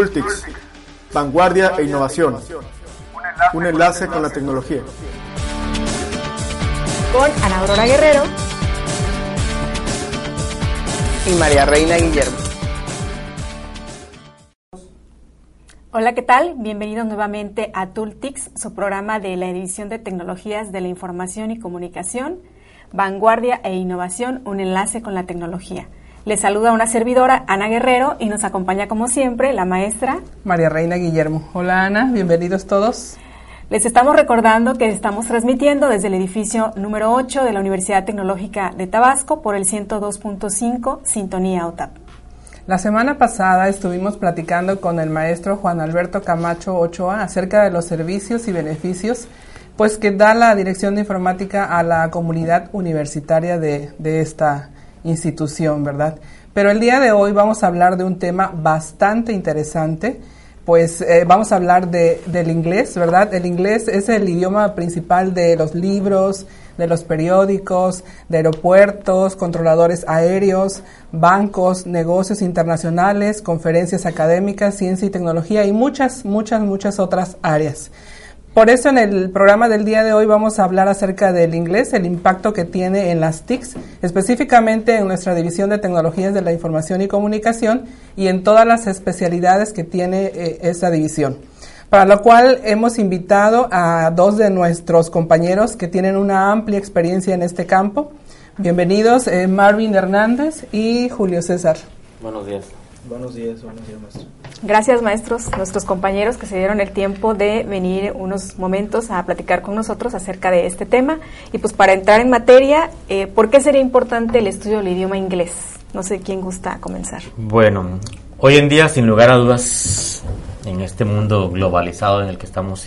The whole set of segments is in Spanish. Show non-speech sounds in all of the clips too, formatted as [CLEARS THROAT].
Tooltics, vanguardia e innovación. Un enlace con la tecnología. Con Ana Aurora Guerrero y María Reina Guillermo. Hola, ¿qué tal? Bienvenidos nuevamente a Tooltics, su programa de la División de Tecnologías de la Información y Comunicación, Vanguardia e Innovación, un enlace con la tecnología. Les saluda una servidora, Ana Guerrero, y nos acompaña como siempre la maestra María Reina Guillermo. Hola Ana, bienvenidos todos. Les estamos recordando que estamos transmitiendo desde el edificio número 8 de la Universidad Tecnológica de Tabasco por el 102.5 Sintonía OTAP. La semana pasada estuvimos platicando con el maestro Juan Alberto Camacho Ochoa acerca de los servicios y beneficios pues que da la Dirección de Informática a la comunidad universitaria de, de esta institución, ¿verdad? Pero el día de hoy vamos a hablar de un tema bastante interesante, pues eh, vamos a hablar de, del inglés, ¿verdad? El inglés es el idioma principal de los libros, de los periódicos, de aeropuertos, controladores aéreos, bancos, negocios internacionales, conferencias académicas, ciencia y tecnología y muchas, muchas, muchas otras áreas. Por eso en el programa del día de hoy vamos a hablar acerca del inglés, el impacto que tiene en las TICs, específicamente en nuestra división de tecnologías de la información y comunicación y en todas las especialidades que tiene eh, esa división. Para lo cual hemos invitado a dos de nuestros compañeros que tienen una amplia experiencia en este campo. Bienvenidos, eh, Marvin Hernández y Julio César. Buenos días. Buenos días, buenos días, maestro. Gracias, maestros, nuestros compañeros que se dieron el tiempo de venir unos momentos a platicar con nosotros acerca de este tema. Y pues para entrar en materia, eh, ¿por qué sería importante el estudio del idioma inglés? No sé quién gusta comenzar. Bueno, hoy en día, sin lugar a dudas, en este mundo globalizado en el que estamos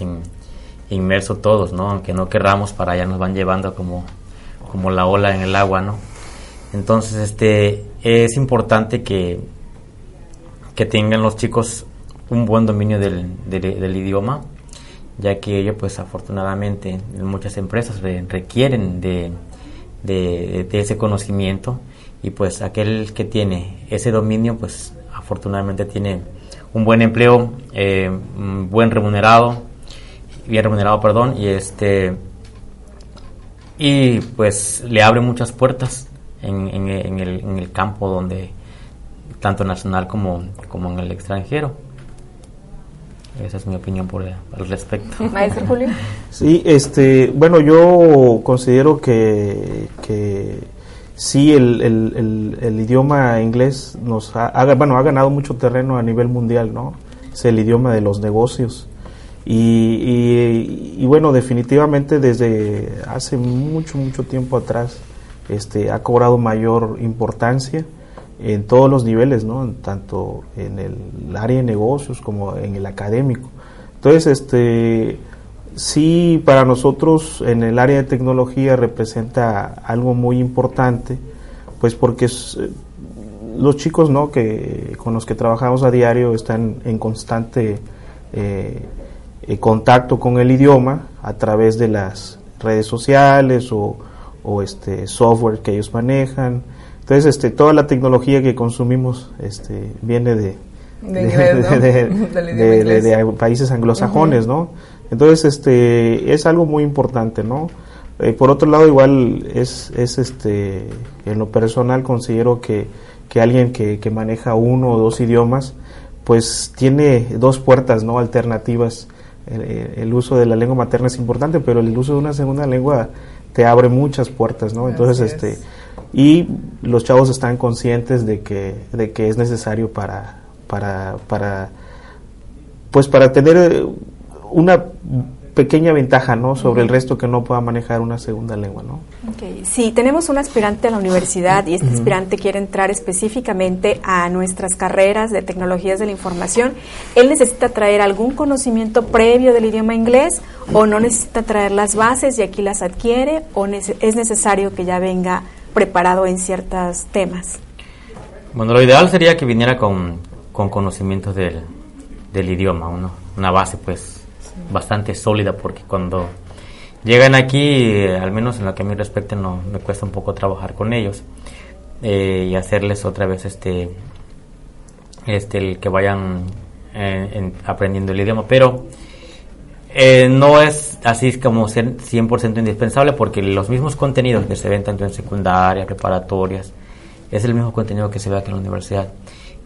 inmersos todos, ¿no? Aunque no querramos, para allá nos van llevando como, como la ola en el agua, ¿no? Entonces, este, es importante que que tengan los chicos un buen dominio del, del, idioma, ya que ellos pues afortunadamente muchas empresas requieren de, de, ese conocimiento. Y pues aquel que tiene ese dominio pues afortunadamente tiene un buen empleo, eh, buen remunerado, bien remunerado, perdón, y este y pues le abre muchas puertas en, en, el, en el campo donde tanto nacional como, como en el extranjero. Esa es mi opinión por al respecto. [LAUGHS] Maestro Julio. Sí, este, bueno, yo considero que, que sí el, el, el, idioma inglés nos ha, bueno, ha ganado mucho terreno a nivel mundial, ¿no? Es el idioma de los negocios. Y, y, y, bueno, definitivamente desde hace mucho, mucho tiempo atrás este, ha cobrado mayor importancia en todos los niveles, ¿no? tanto en el área de negocios como en el académico. Entonces, este, sí, para nosotros en el área de tecnología representa algo muy importante, pues porque eh, los chicos ¿no? que, con los que trabajamos a diario están en constante eh, eh, contacto con el idioma a través de las redes sociales o, o este software que ellos manejan, entonces, este, toda la tecnología que consumimos este, viene de, de, [LAUGHS] países anglosajones, ¿no? Entonces, este, es algo muy importante, ¿no? Eh, por otro lado, igual es, es este, en lo personal considero que, que alguien que, que maneja uno o dos idiomas, pues tiene dos puertas, ¿no? Alternativas. El, uso de la lengua materna es importante, pero el uso de una segunda lengua te abre muchas puertas, ¿no? Entonces, este, y los chavos están conscientes de que, de que es necesario para, para, para, pues para tener una pequeña ventaja ¿no? sobre el resto que no pueda manejar una segunda lengua. ¿no? Okay. Si tenemos un aspirante a la universidad y este aspirante quiere entrar específicamente a nuestras carreras de tecnologías de la información, ¿él necesita traer algún conocimiento previo del idioma inglés o no necesita traer las bases y aquí las adquiere o es necesario que ya venga preparado en ciertos temas? Bueno, lo ideal sería que viniera con, con conocimientos del, del idioma, una base pues bastante sólida porque cuando llegan aquí, al menos en lo que a mí respecta, no, me cuesta un poco trabajar con ellos eh, y hacerles otra vez este, este el que vayan en, aprendiendo el idioma, pero eh, no es así como ser 100% indispensable porque los mismos contenidos que se ven tanto en secundaria, preparatorias, es el mismo contenido que se ve aquí en la universidad.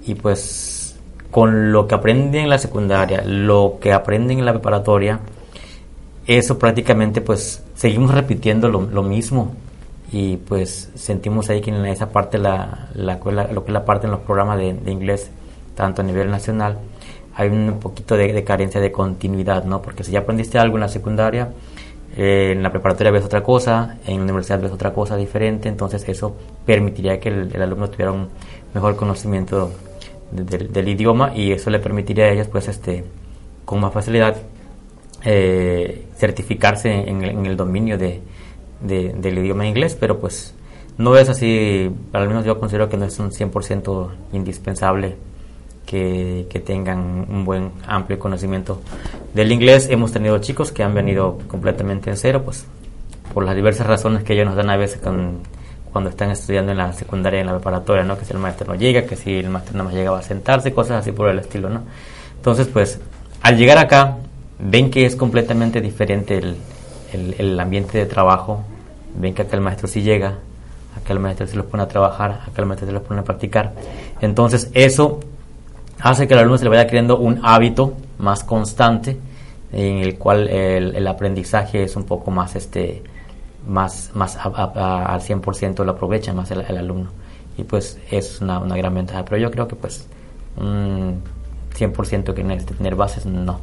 Y pues con lo que aprenden en la secundaria, lo que aprenden en la preparatoria, eso prácticamente pues seguimos repitiendo lo, mismo y pues sentimos ahí que en esa parte, la, la, lo que es la parte en los programas de, inglés, tanto a nivel nacional, hay un poquito de, carencia de continuidad, ¿no? Porque si ya aprendiste algo en la secundaria, eh, en la preparatoria ves otra cosa, en la universidad ves otra cosa diferente, entonces eso permitiría que el, alumno tuviera un mejor conocimiento del idioma y eso le permitiría a ellos, pues, este, con más facilidad eh, certificarse en el dominio de, del idioma inglés, pero pues no es así, al menos yo considero que no es un 100% indispensable que, que, tengan un buen amplio conocimiento del inglés. Hemos tenido chicos que han venido completamente en cero, pues por las diversas razones que ellos nos dan a veces cuando están estudiando en la secundaria en la preparatoria, ¿no? Que si el maestro no llega, que si el maestro no más llegaba a sentarse, cosas así por el estilo, ¿no? Entonces, pues, al llegar acá, ven que es completamente diferente el, el, ambiente de trabajo, ven que acá el maestro sí llega, acá el maestro se los pone a trabajar, acá el maestro se los pone a practicar. Entonces eso hace que el alumno se le vaya creando un hábito más constante en el cual el, aprendizaje es un poco más este más más al 100% lo aprovecha más el, alumno y pues es una, una gran ventaja pero yo creo que pues un 100% que necesite tener bases no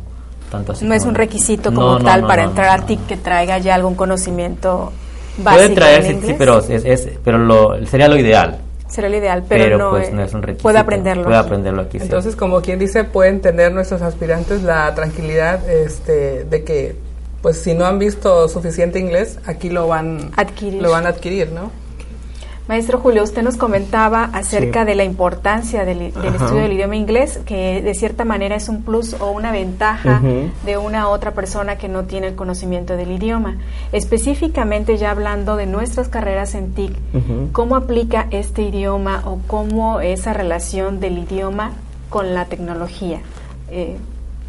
no es un requisito como tal para entrar a TIC que traiga ya algún conocimiento básico. Puede traer, sí, pero, es, pero lo, sería lo ideal. Sería lo ideal, pero, no, pues, no, es un requisito. Puede aprenderlo. Puede aprenderlo aquí. Entonces, como quien dice, pueden tener nuestros aspirantes la tranquilidad este, de que, pues, si no han visto suficiente inglés, aquí lo van, adquirir. lo van a adquirir, ¿no? Maestro Julio, usted nos comentaba acerca de la importancia del, estudio del idioma inglés, que de cierta manera es un plus o una ventaja de una otra persona que no tiene el conocimiento del idioma. Específicamente ya hablando de nuestras carreras en TIC, ¿cómo aplica este idioma o cómo esa relación del idioma con la tecnología? Eh,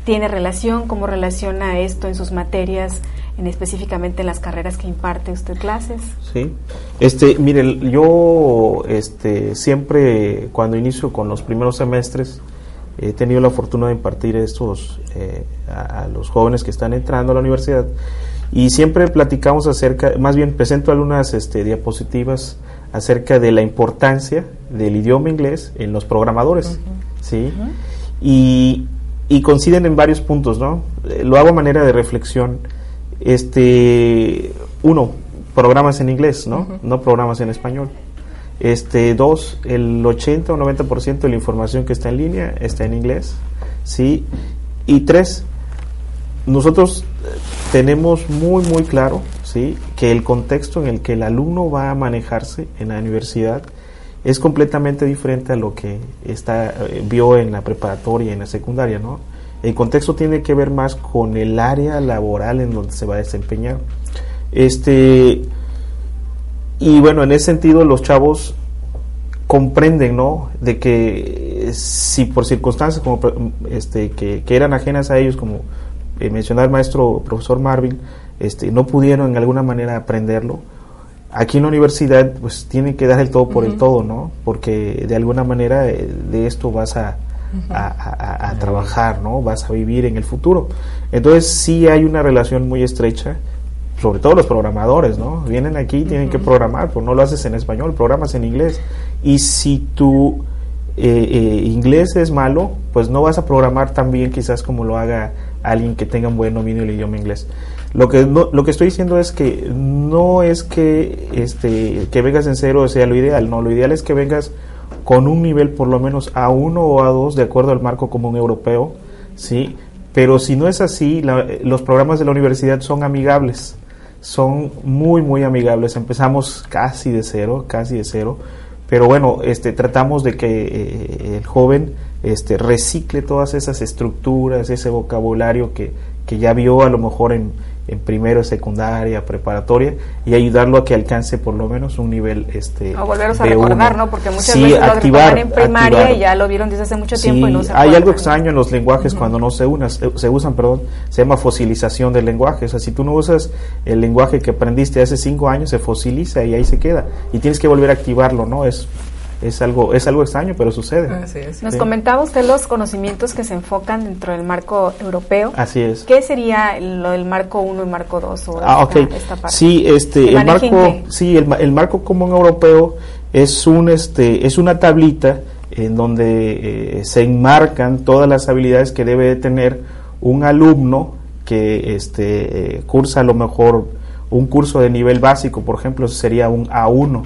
¿Tiene relación? ¿Cómo relaciona esto en sus materias? En específicamente en las carreras que imparte usted clases. Sí, este, mire, yo este, siempre cuando inicio con los primeros semestres he tenido la fortuna de impartir estos eh, a, los jóvenes que están entrando a la universidad y siempre platicamos acerca, más bien presento algunas este, diapositivas acerca de la importancia del idioma inglés en los programadores, ¿sí? y, y coinciden en varios puntos, ¿no? Eh, lo hago a manera de reflexión este, uno, programas en inglés, ¿no? No programas en español. Este, dos, el 80 o 90% de la información que está en línea está en inglés, ¿sí? Y tres, nosotros eh, tenemos muy, muy claro, ¿sí? Que el contexto en el que el alumno va a manejarse en la universidad es completamente diferente a lo que está, eh, vio en la preparatoria y en la secundaria, ¿no? El contexto tiene que ver más con el área laboral en donde se va a desempeñar. Este, y bueno, en ese sentido los chavos comprenden, ¿no? De que si por circunstancias como este, que, eran ajenas a ellos, como eh, mencionó el maestro profesor Marvin, este, no pudieron en alguna manera aprenderlo, aquí en la universidad pues tienen que dar el todo por el todo, ¿no? Porque de alguna manera eh, de esto vas a, a, trabajar, ¿no? Vas a vivir en el futuro. Entonces sí hay una relación muy estrecha, sobre todo los programadores, ¿no? Vienen aquí y tienen que programar, pues no lo haces en español, programas en inglés. Y si tu eh, eh, inglés es malo, pues no vas a programar tan bien quizás como lo haga alguien que tenga un buen dominio del idioma inglés. Lo que, lo que estoy diciendo es que no es que, este, que vengas en cero sea lo ideal, no, lo ideal es que vengas con un nivel por lo menos A1 o A2 de acuerdo al marco común europeo, ¿sí? Pero si no es así, los programas de la universidad son amigables, son muy, muy amigables. Empezamos casi de cero, casi de cero, pero bueno, este, tratamos de que eh, el joven este, recicle todas esas estructuras, ese vocabulario que, que ya vio a lo mejor en, en primero, secundaria, preparatoria y ayudarlo a que alcance por lo menos un nivel este o volverlos a recordar, ¿no? Porque muchas veces activar, lo en primaria y ya lo vieron desde hace mucho tiempo y no se Hay algo extraño en los lenguajes cuando no se unan, se usan, perdón, se llama fosilización del lenguaje. O sea, si tú no usas el lenguaje que aprendiste hace cinco años, se fosiliza y ahí se queda. Y tienes que volver a activarlo, ¿no? Es es algo es algo extraño, pero sucede. Nos comentaba usted los conocimientos que se enfocan dentro del marco europeo. Así es. ¿Qué sería lo del marco 1 y marco 2 ah, esta, Sí, este el marco sí, el, el, marco común europeo es un este es una tablita en donde eh, se enmarcan todas las habilidades que debe tener un alumno que este eh, cursa a lo mejor un curso de nivel básico, por ejemplo, sería un A1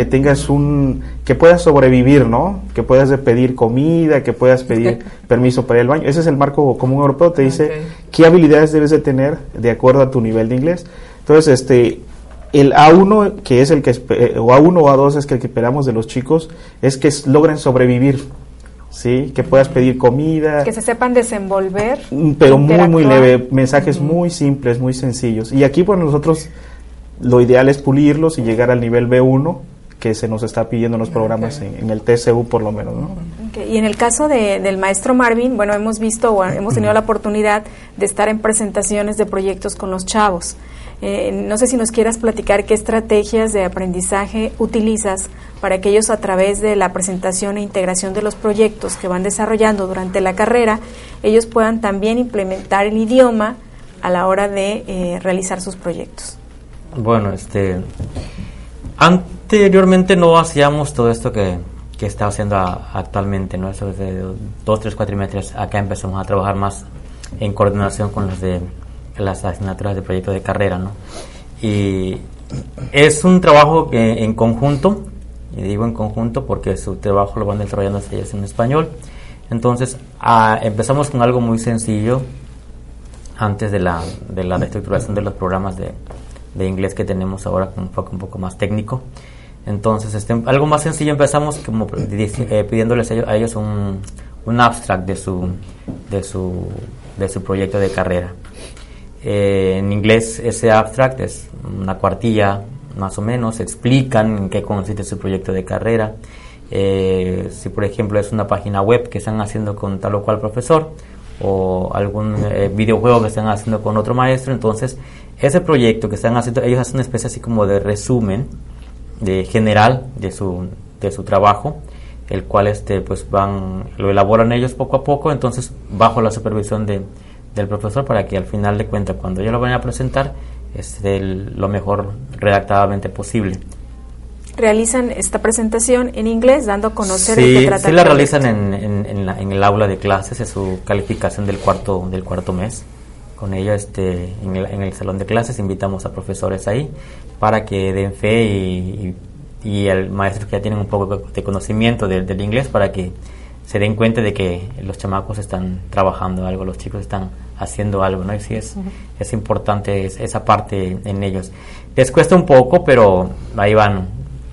que tengas un, que puedas sobrevivir, ¿no? Que puedas pedir comida, que puedas pedir [LAUGHS] permiso para ir al baño. Ese es el marco común europeo, te dice qué habilidades debes de tener de acuerdo a tu nivel de inglés. Entonces, este, el A1, que es el que, eh, o A1 o A2 es que el que esperamos de los chicos, es que logren sobrevivir, ¿sí? Que puedas pedir comida. Que se sepan desenvolver. Mm, pero muy, muy leve, mensajes muy simples, muy sencillos. Y aquí, pues nosotros, lo ideal es pulirlos y llegar al nivel B1 que se nos está pidiendo en los programas en, el TCU por lo menos. ¿no? Y en el caso de, del maestro Marvin, bueno, hemos visto o hemos tenido la oportunidad de estar en presentaciones de proyectos con los chavos. Eh, no sé si nos quieras platicar qué estrategias de aprendizaje utilizas para que ellos a través de la presentación e integración de los proyectos que van desarrollando durante la carrera, ellos puedan también implementar el idioma a la hora de eh, realizar sus proyectos. Bueno, este, Anteriormente no hacíamos todo esto que, que está haciendo actualmente, ¿no? Eso desde dos, tres cuatrimestres acá empezamos a trabajar más en coordinación con los de las asignaturas de proyecto de carrera, ¿no? Y es un trabajo en conjunto, y digo en conjunto porque su trabajo lo van desarrollando ellos en español. Entonces, empezamos con algo muy sencillo antes de la, de la reestructuración de los programas de, de inglés que tenemos ahora con un enfoque un poco más técnico. Entonces, este, algo más sencillo empezamos como eh, pidiéndoles a ellos, un, un, abstract de su, de, su, de su proyecto de carrera. Eh, en inglés ese abstract es una cuartilla más o menos, explican en qué consiste su proyecto de carrera. Eh, si por ejemplo es una página web que están haciendo con tal o cual profesor o algún videojuego que están haciendo con otro maestro, entonces ese proyecto que están haciendo, ellos hacen una especie así como de resumen de general de su, de su trabajo, el cual este, pues van, lo elaboran ellos poco a poco, entonces bajo la supervisión de, del profesor para que al final de cuentas, cuando ellos lo vayan a presentar, esté lo mejor redactadamente posible. Realizan esta presentación en inglés, dando a conocer sí, de qué trata. Sí, la realizan en, en, en, en el aula de clases, es su calificación del cuarto, del cuarto mes con ello este, en, el, salón de clases, invitamos a profesores ahí para que den fe y, y, el maestro que ya tienen un poco de conocimiento del inglés para que se den cuenta de que los chamacos están trabajando algo, los chicos están haciendo algo, ¿no? Y sí es, es importante esa parte en ellos. Les cuesta un poco, pero ahí van,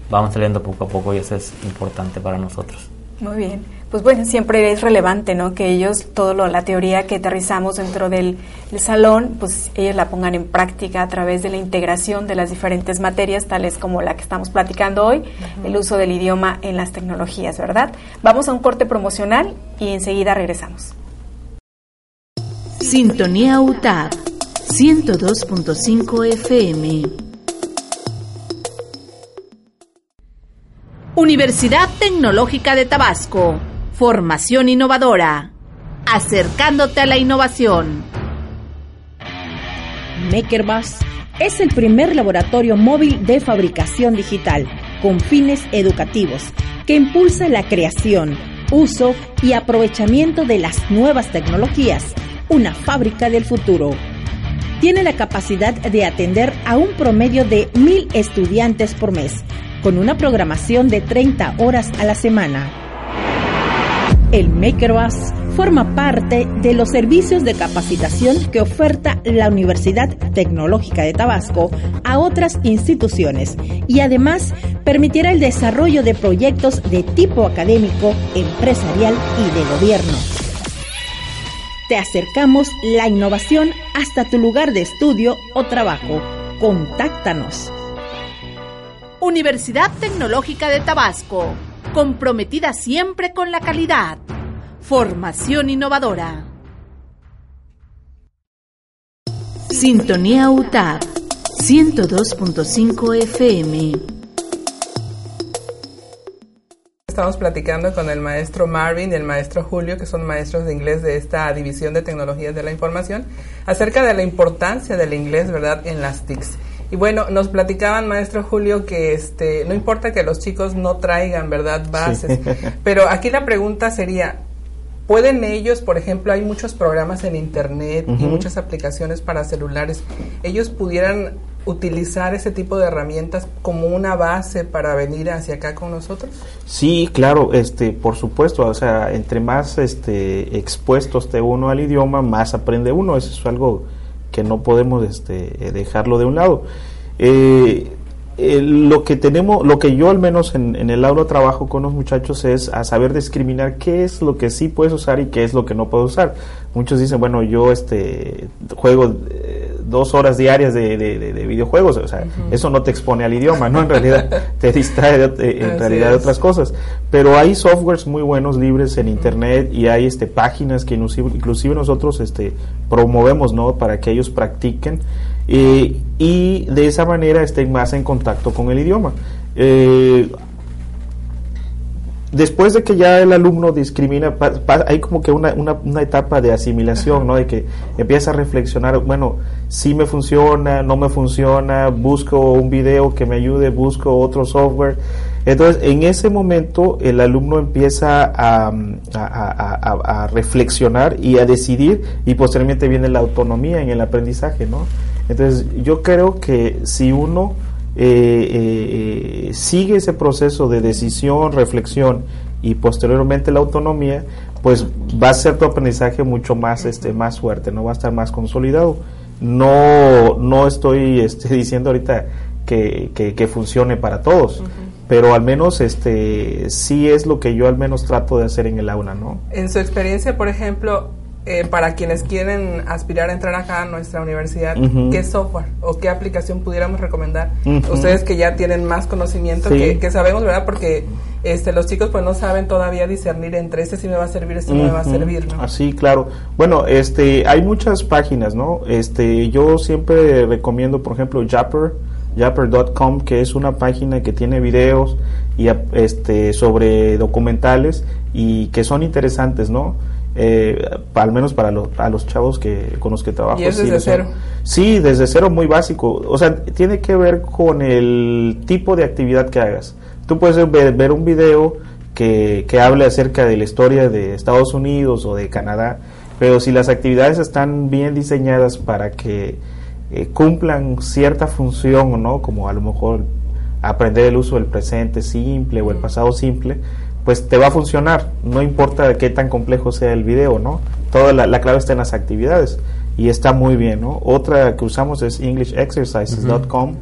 vamos saliendo poco a poco y eso es importante para nosotros. Muy bien pues bueno, siempre es relevante, ¿no? Que ellos, toda la teoría que aterrizamos dentro del, salón, pues ellos la pongan en práctica a través de la integración de las diferentes materias, tales como la que estamos platicando hoy, el uso del idioma en las tecnologías, ¿verdad? Vamos a un corte promocional y enseguida regresamos. Sintonía UTAD 102.5 FM. Universidad Tecnológica de Tabasco Formación innovadora. Acercándote a la innovación. MakerBus es el primer laboratorio móvil de fabricación digital con fines educativos que impulsa la creación, uso y aprovechamiento de las nuevas tecnologías, una fábrica del futuro. Tiene la capacidad de atender a un promedio de mil estudiantes por mes, con una programación de 30 horas a la semana el MakerBus forma parte de los servicios de capacitación que oferta la Universidad Tecnológica de Tabasco a otras instituciones y además permitirá el desarrollo de proyectos de tipo académico, empresarial y de gobierno. te acercamos la innovación hasta tu lugar de estudio o trabajo. Contáctanos. Universidad Tecnológica de Tabasco, comprometida siempre con la calidad. Formación innovadora. Sintonía UTAD 102.5 FM. Estamos platicando con el maestro Marvin y el maestro Julio, que son maestros de inglés de esta división de tecnologías de la información, acerca de la importancia del inglés, ¿verdad?, en las TICs. Y bueno, nos platicaban, maestro Julio, que este, no importa que los chicos no traigan, ¿verdad?, bases, [LAUGHS] pero aquí la pregunta sería, ¿Pueden ellos, por ejemplo, hay muchos programas en Internet y muchas aplicaciones para celulares, ellos pudieran utilizar ese tipo de herramientas como una base para venir hacia acá con nosotros? Sí, claro, este, por supuesto, o sea, entre más este, expuesto esté uno al idioma, más aprende uno, eso es algo que no podemos este, dejarlo de un lado. Eh, eh, lo que tenemos, lo que yo al menos en, el aula trabajo con los muchachos es a saber discriminar qué es lo que sí puedes usar y qué es lo que no puedes usar. Muchos dicen, bueno, yo este juego eh, dos horas diarias de, videojuegos, o sea, eso no te expone al idioma, ¿no? En realidad [LAUGHS] te distrae en realidad de otras cosas. Pero hay softwares muy buenos libres en internet y hay este páginas que inclusive, nosotros este promovemos, ¿no? Para que ellos practiquen eh, y de esa manera estén más en contacto con el idioma. Eh, después de que ya el alumno discrimina, hay como que una, una, etapa de asimilación, ¿no? De que empieza a reflexionar, bueno, si me funciona, no me funciona, busco un video que me ayude, busco otro software. Entonces, en ese momento, el alumno empieza a, a reflexionar y a decidir, y posteriormente viene la autonomía en el aprendizaje, ¿no? Entonces, yo creo que si uno eh, eh, sigue ese proceso de decisión, reflexión y posteriormente la autonomía, pues va a ser tu aprendizaje mucho más, este, más fuerte, no va a estar más consolidado. No, no estoy este, [LAUGHS] diciendo ahorita que, que, funcione para todos, pero al menos este, sí es lo que yo al menos trato de hacer en el aula, ¿no? En su experiencia, por ejemplo, eh, para quienes quieren aspirar a entrar acá a nuestra universidad, ¿qué software o qué aplicación pudiéramos recomendar? Ustedes que ya tienen más conocimiento, que, sabemos, ¿verdad? Porque este, los chicos pues no saben todavía discernir entre este sí me va a servir, este no me va a servir, ¿no? Así, claro. Bueno, este, hay muchas páginas, ¿no? Este, yo siempre recomiendo, por ejemplo, Japper, Japper.com, que es una página que tiene videos y este sobre documentales y que son interesantes, ¿no? Eh, al menos para los, a los chavos que con los que trabajo. ¿Y es desde cero? Sí, desde cero muy básico. O sea, tiene que ver con el tipo de actividad que hagas. Tú puedes ver, ver un video que, que hable acerca de la historia de Estados Unidos o de Canadá, pero si las actividades están bien diseñadas para que eh, cumplan cierta función, ¿no? Como a lo mejor aprender el uso del presente simple o el pasado simple, pues te va a funcionar, no importa qué tan complejo sea el video, ¿no? Toda la, clave está en las actividades y está muy bien, ¿no? Otra que usamos es englishexercises.com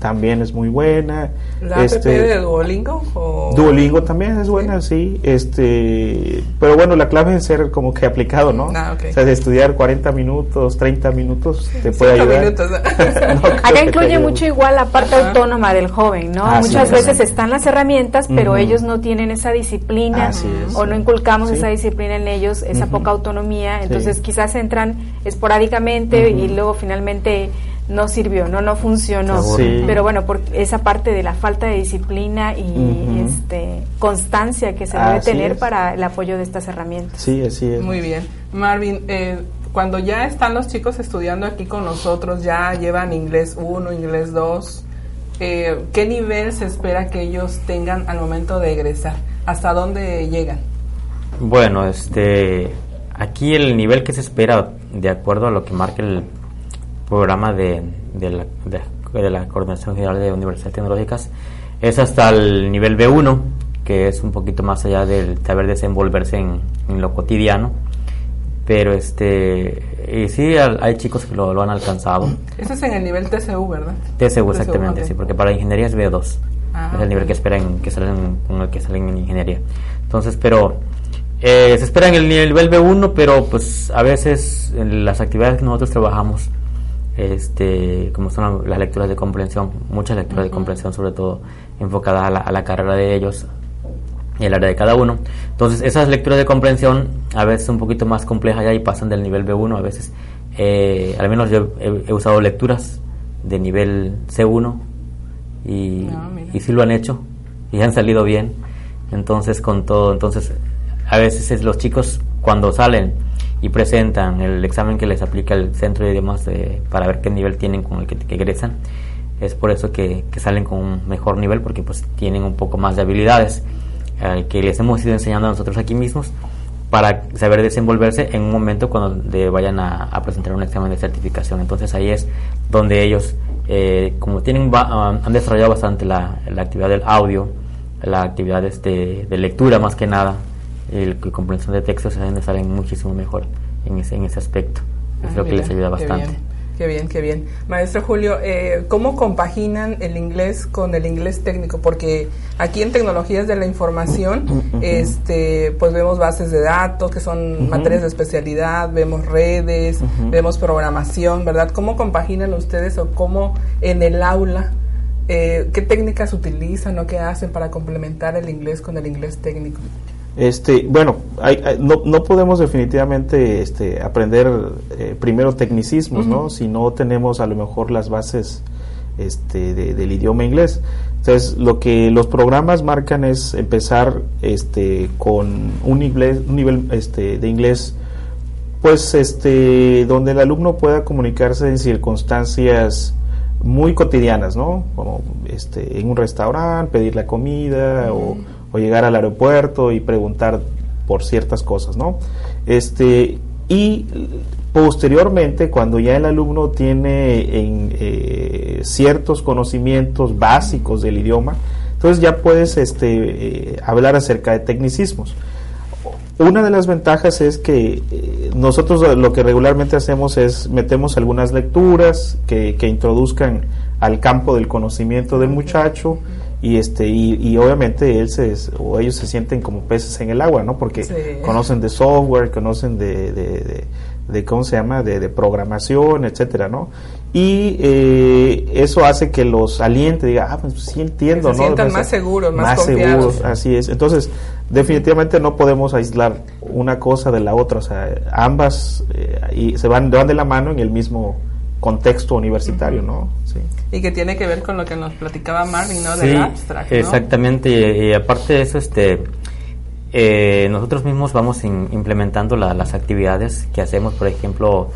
también es muy buena. ¿La este, de Duolingo? Duolingo también es buena, sí. Este, pero bueno, la clave es ser como que aplicado, ¿no? Ah, O sea, de estudiar 40 minutos, 30 minutos, te puede ayudar. Minutos. Acá [LAUGHS] [LAUGHS] incluye mucho igual la parte autónoma del joven, ¿no? Muchas veces están las herramientas, pero ellos no tienen esa disciplina o no inculcamos esa disciplina en ellos, esa poca autonomía, entonces quizás entran esporádicamente y luego finalmente no sirvió, no no funcionó. Pero bueno, por esa parte de la falta de disciplina y este constancia que se debe tener para el apoyo de estas herramientas. Sí, así es. Muy bien. Marvin, eh, cuando ya están los chicos estudiando aquí con nosotros, ya llevan inglés 1, inglés 2, eh, ¿qué nivel se espera que ellos tengan al momento de egresar? ¿Hasta dónde llegan? Bueno, este, aquí el nivel que se espera, de acuerdo a lo que marca el programa de, de, la, de, la Coordinación General de Universidades Tecnológicas es hasta el nivel B1, que es un poquito más allá del saber desenvolverse en, en lo cotidiano. Pero este, y sí, hay chicos que lo, lo, han alcanzado. Eso es en el nivel TCU, ¿verdad? TCU, exactamente, sí, porque para ingeniería es B2. Ah, es el nivel que esperan, que salen, con el que salen en ingeniería. Entonces, pero Eh, se espera en el nivel B1, pero pues a veces en las actividades que nosotros trabajamos, este, como son las lecturas de comprensión, muchas lecturas de comprensión sobre todo enfocadas a la, a la carrera de ellos y el área de cada uno. Entonces esas lecturas de comprensión a veces son un poquito más complejas ya y pasan del nivel B1 a veces. Eh, al menos yo he, he usado lecturas de nivel C1 y, Ah, mira. y sí lo han hecho y han salido bien. Entonces con todo, entonces a veces es los chicos cuando salen y presentan el examen que les aplica el centro de idiomas eh, para ver qué nivel tienen con el que, que egresan, es por eso que, que salen con un mejor nivel porque pues tienen un poco más de habilidades eh, que les hemos ido enseñando a nosotros aquí mismos para saber desenvolverse en un momento cuando de- vayan a, a presentar un examen de certificación. Entonces ahí es donde ellos, eh, como tienen han desarrollado bastante la, la actividad del audio, la actividad este, de lectura más que nada, el, y comprensión de textos, salen muchísimo mejor en ese, en ese aspecto. Es Ah, lo que les ayuda qué bastante. bien, Qué bien, qué bien. Maestro Julio, eh, ¿cómo compaginan el inglés con el inglés técnico? Porque aquí en tecnologías de la información, [CLEARS THROAT] este, pues vemos bases de datos que son materias de especialidad, vemos redes, vemos programación, ¿verdad? ¿Cómo compaginan ustedes o cómo en el aula, eh, qué técnicas utilizan o qué hacen para complementar el inglés con el inglés técnico? Este, bueno, hay- hay- no, no podemos definitivamente este, aprender eh, primero tecnicismos, ¿no? Si no tenemos a lo mejor las bases este, de- del idioma inglés. Entonces, lo que los programas marcan es empezar este, con un, inglés, un nivel este, de inglés, pues, este, donde el alumno pueda comunicarse en circunstancias muy cotidianas, ¿no? Como este, en un restaurante, pedir la comida o, o llegar al aeropuerto y preguntar por ciertas cosas, ¿no? Este, y posteriormente, cuando ya el alumno tiene en, eh, ciertos conocimientos básicos del idioma, entonces ya puedes este, eh, hablar acerca de tecnicismos. Una de las ventajas es que eh, nosotros lo que regularmente hacemos es metemos algunas lecturas que, que introduzcan al campo del conocimiento del muchacho y este y, y obviamente él se o ellos se sienten como peces en el agua, ¿no? Porque Sí. conocen de software, conocen de, de, de- de, cómo se llama, de, programación, etcétera, ¿no? Y eh, eso hace que los aliente, diga, ah, pues sí entiendo, Que se ¿no? sientan Pues, más seguros, más confiados. seguros, así es. Entonces, definitivamente no podemos aislar una cosa de la otra, o sea, ambas eh, y se van, van de la mano en el mismo contexto universitario, ¿no? Sí. Y que tiene que ver con lo que nos platicaba Marvin, ¿no? Sí, Del abstract, ¿no? exactamente. Y, y aparte de eso, este, eh, nosotros mismos vamos in- implementando la- las actividades que hacemos. Por ejemplo,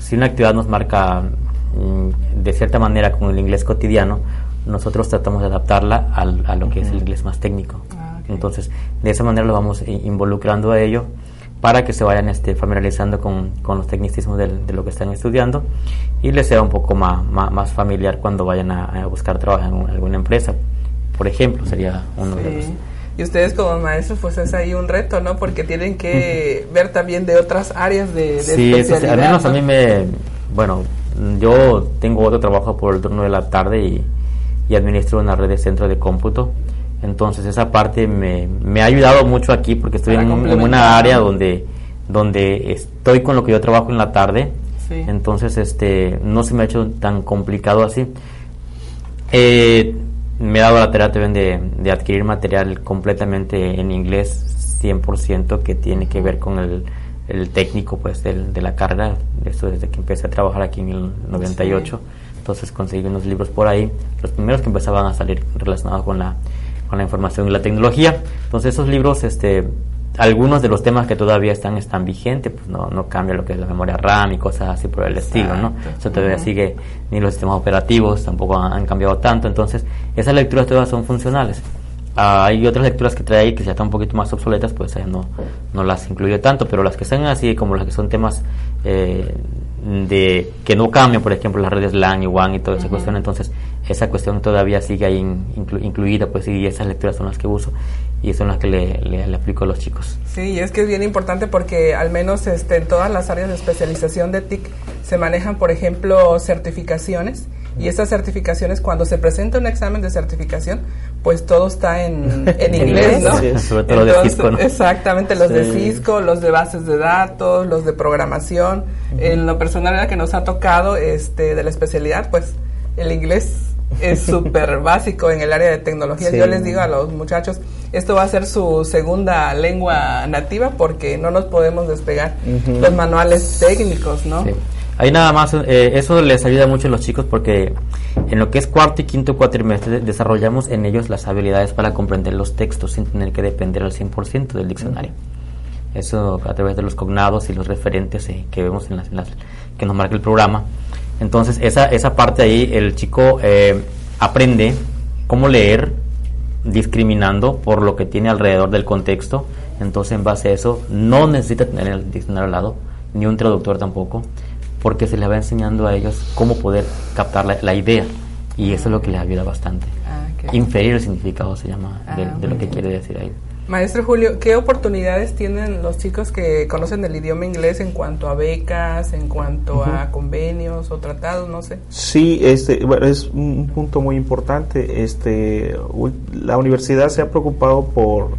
si una actividad nos marca mm, de cierta manera con el inglés cotidiano, nosotros tratamos de adaptarla al- a lo que es el inglés más técnico. Ah. Entonces, de esa manera lo vamos involucrando a ello para que se vayan este, familiarizando con, con los tecnicismos del- de, lo que están estudiando y les sea un poco más, más, más familiar cuando vayan a, a buscar trabajo en un- alguna empresa. Por ejemplo, sería uno de los... Y ustedes como maestros, pues es ahí un reto, ¿no? Porque tienen que ver también de otras áreas de, de Sí, eso al menos a mí me... Bueno, yo tengo otro trabajo por el turno de la tarde y, y administro una red de centro de cómputo. Entonces esa parte me, me ha ayudado mucho aquí porque estoy en, en una área donde, donde estoy con lo que yo trabajo en la tarde. Sí. Entonces este no se me ha hecho tan complicado así. Eh, me he dado la tarea también de, de adquirir material completamente en inglés 100% que tiene que ver con el, el técnico pues del- de la carrera, eso desde que empecé a trabajar aquí en el 98. Entonces conseguí unos libros por ahí, los primeros que empezaban a salir relacionados con la, con la información y la tecnología. Entonces esos libros, este, algunos de los temas que todavía están están vigentes, pues no, no cambia lo que es la memoria RAM y cosas así por el estilo, ¿no? Eso todavía sigue, ni los sistemas operativos tampoco han, han cambiado tanto, entonces esas lecturas todas son funcionales. Ah, hay otras lecturas que trae ahí que ya están un poquito más obsoletas, pues eh, no, no las incluyo tanto, pero las que están así, como las que son temas eh, de que no cambian, por ejemplo, las redes LAN y WAN y toda esa cuestión, entonces esa cuestión todavía sigue ahí in- inclu- incluida, pues y esas lecturas son las que uso y son las que le, le- le aplico a los chicos. Sí, y es que es bien importante porque al menos este, en todas las áreas de especialización de TIC se manejan, por ejemplo, certificaciones. Y estas certificaciones, cuando se presenta un examen de certificación, pues todo está en, [LAUGHS] en inglés, ¿no? Sobre todo los de Cisco, ¿no? Exactamente, los de Cisco, los de bases de datos, los de programación. En lo personal que nos ha tocado este de la especialidad, pues el inglés es [LAUGHS] súper básico en el área de tecnología. Yo les digo a los muchachos, esto va a ser su segunda lengua nativa porque no nos podemos despegar los manuales técnicos, ¿no? Ahí nada más, eh, eso les ayuda mucho a los chicos porque en lo que es cuarto y quinto cuatrimestre desarrollamos en ellos las habilidades para comprender los textos sin tener que depender al 100% del diccionario. Eso a través de los cognados y los referentes eh, que vemos en las, que nos marca el programa. Entonces esa, esa parte ahí el chico eh, aprende cómo leer discriminando por lo que tiene alrededor del contexto. Entonces en base a eso no necesita tener el diccionario al lado, ni un traductor tampoco porque se les va enseñando a ellos cómo poder captar la, idea y eso es lo que les ayuda bastante. Ah, Inferir el significado se llama de, ah, lo que quiere decir ahí. Maestro Julio, ¿qué oportunidades tienen los chicos que conocen el idioma inglés en cuanto a becas, en cuanto a convenios o tratados, no sé? Sí, este, bueno, es un punto muy importante. Este, la universidad se ha preocupado por,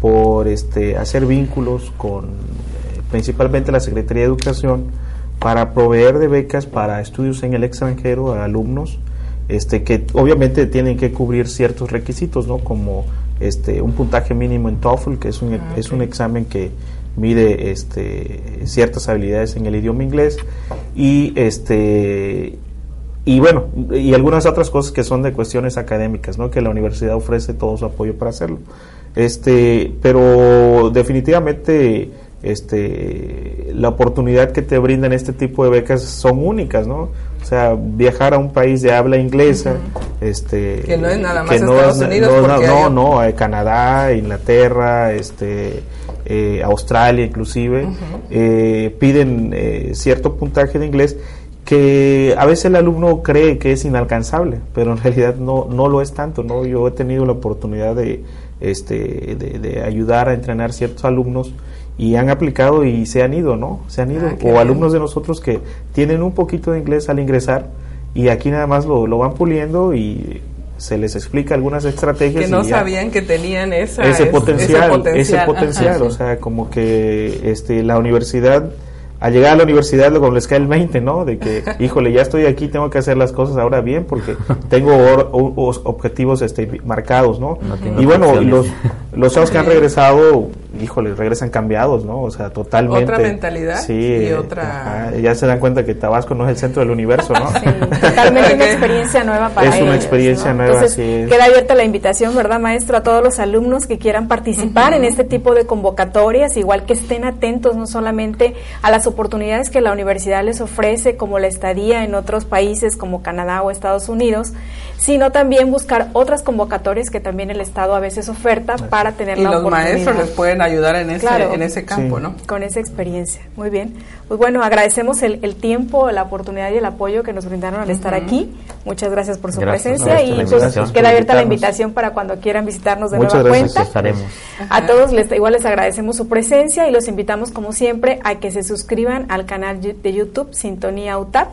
por este, hacer vínculos con eh, principalmente la Secretaría de Educación para proveer de becas para estudios en el extranjero a alumnos este, que obviamente tienen que cubrir ciertos requisitos, ¿no? como este, un puntaje mínimo en TOEFL, que es un, ah, es un examen que mide este, ciertas habilidades en el idioma inglés, y, este, y bueno, y algunas otras cosas que son de cuestiones académicas, ¿no? que la universidad ofrece todo su apoyo para hacerlo. Este, pero definitivamente este, la oportunidad que te brindan este tipo de becas son únicas, ¿no? O sea, viajar a un país de habla inglesa, este, que no es nada más Estados Unidos, no, no, no, eh, Canadá, Inglaterra, este, eh, Australia, inclusive, eh, piden cierto puntaje de inglés que a veces el alumno cree que es inalcanzable, pero en [LAUGHS] realidad no, no lo es tanto, ¿no? Yo he tenido la oportunidad de, este, de, de ayudar a entrenar ciertos alumnos y han aplicado y se han ido, ¿no? Se han ido. Ah, o alumnos de nosotros que tienen un poquito de inglés al ingresar y aquí nada más lo, lo van puliendo y se les explica algunas estrategias. Que no sabían que tenían esa, ese, potencial, ese potencial. o sea, como que este, la universidad al llegar a la universidad luego les cae el 20, ¿no? De que, [LAUGHS] híjole, ya estoy aquí, tengo que hacer las cosas ahora bien porque [LAUGHS] tengo objetivos este, marcados, ¿no? y bueno, los, los chavos que han [LAUGHS] regresado, híjole, regresan cambiados, ¿no? O sea, totalmente. Otra mentalidad sí, y otra... ya se dan cuenta que Tabasco no es el centro del universo, ¿no? Sí, totalmente una experiencia nueva para ellos. Es una experiencia nueva, Entonces, Queda abierta la invitación, ¿verdad, maestro? A todos los alumnos que quieran participar en este tipo de convocatorias, igual que estén atentos no solamente a las oportunidades que la universidad les ofrece, como la estadía en otros países como Canadá o Estados Unidos, sino también buscar otras convocatorias que también el Estado a veces oferta para tener y la los maestros les pueden ayudar en ese, en ese campo, ¿no? Con esa experiencia. Muy bien. Pues bueno, agradecemos el, el, tiempo, la oportunidad y el apoyo que nos brindaron al estar aquí. Muchas gracias por su presencia y pues queda abierta la invitación para cuando quieran visitarnos de nueva cuenta. A todos les, igual les agradecemos su presencia y los invitamos como siempre a que se suscriban al canal de YouTube Sintonía UTAP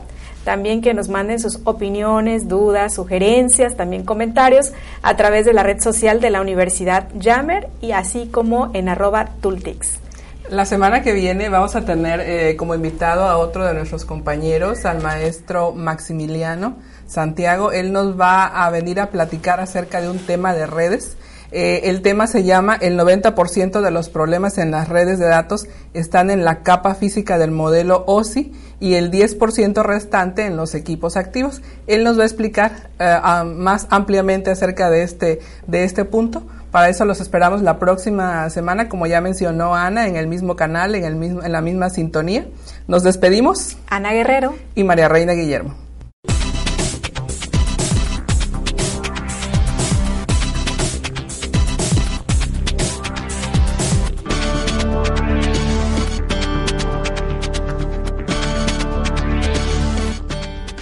también que nos manden sus opiniones, dudas, sugerencias, también comentarios a través de la red social de la Universidad Jammer y así como en arroba Tultix. La semana que viene vamos a tener eh, como invitado a otro de nuestros compañeros, al maestro Maximiliano Santiago. Él nos va a venir a platicar acerca de un tema de redes eh, el tema se llama el 90% de los problemas en las redes de datos están en la capa física del modelo OSI y el 10% restante en los equipos activos. Él nos va a explicar eh, más ampliamente acerca de este, de este punto. Para eso los esperamos la próxima semana, como ya mencionó Ana, en el mismo canal, en, el mismo, en la misma sintonía. Nos despedimos. Ana Guerrero. Y María Reina Guillermo.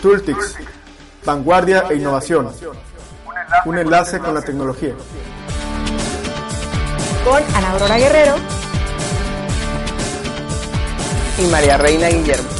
Tooltix, vanguardia e innovación. Un enlace con la tecnología. Con Ana Aurora Guerrero y María Reina Guillermo.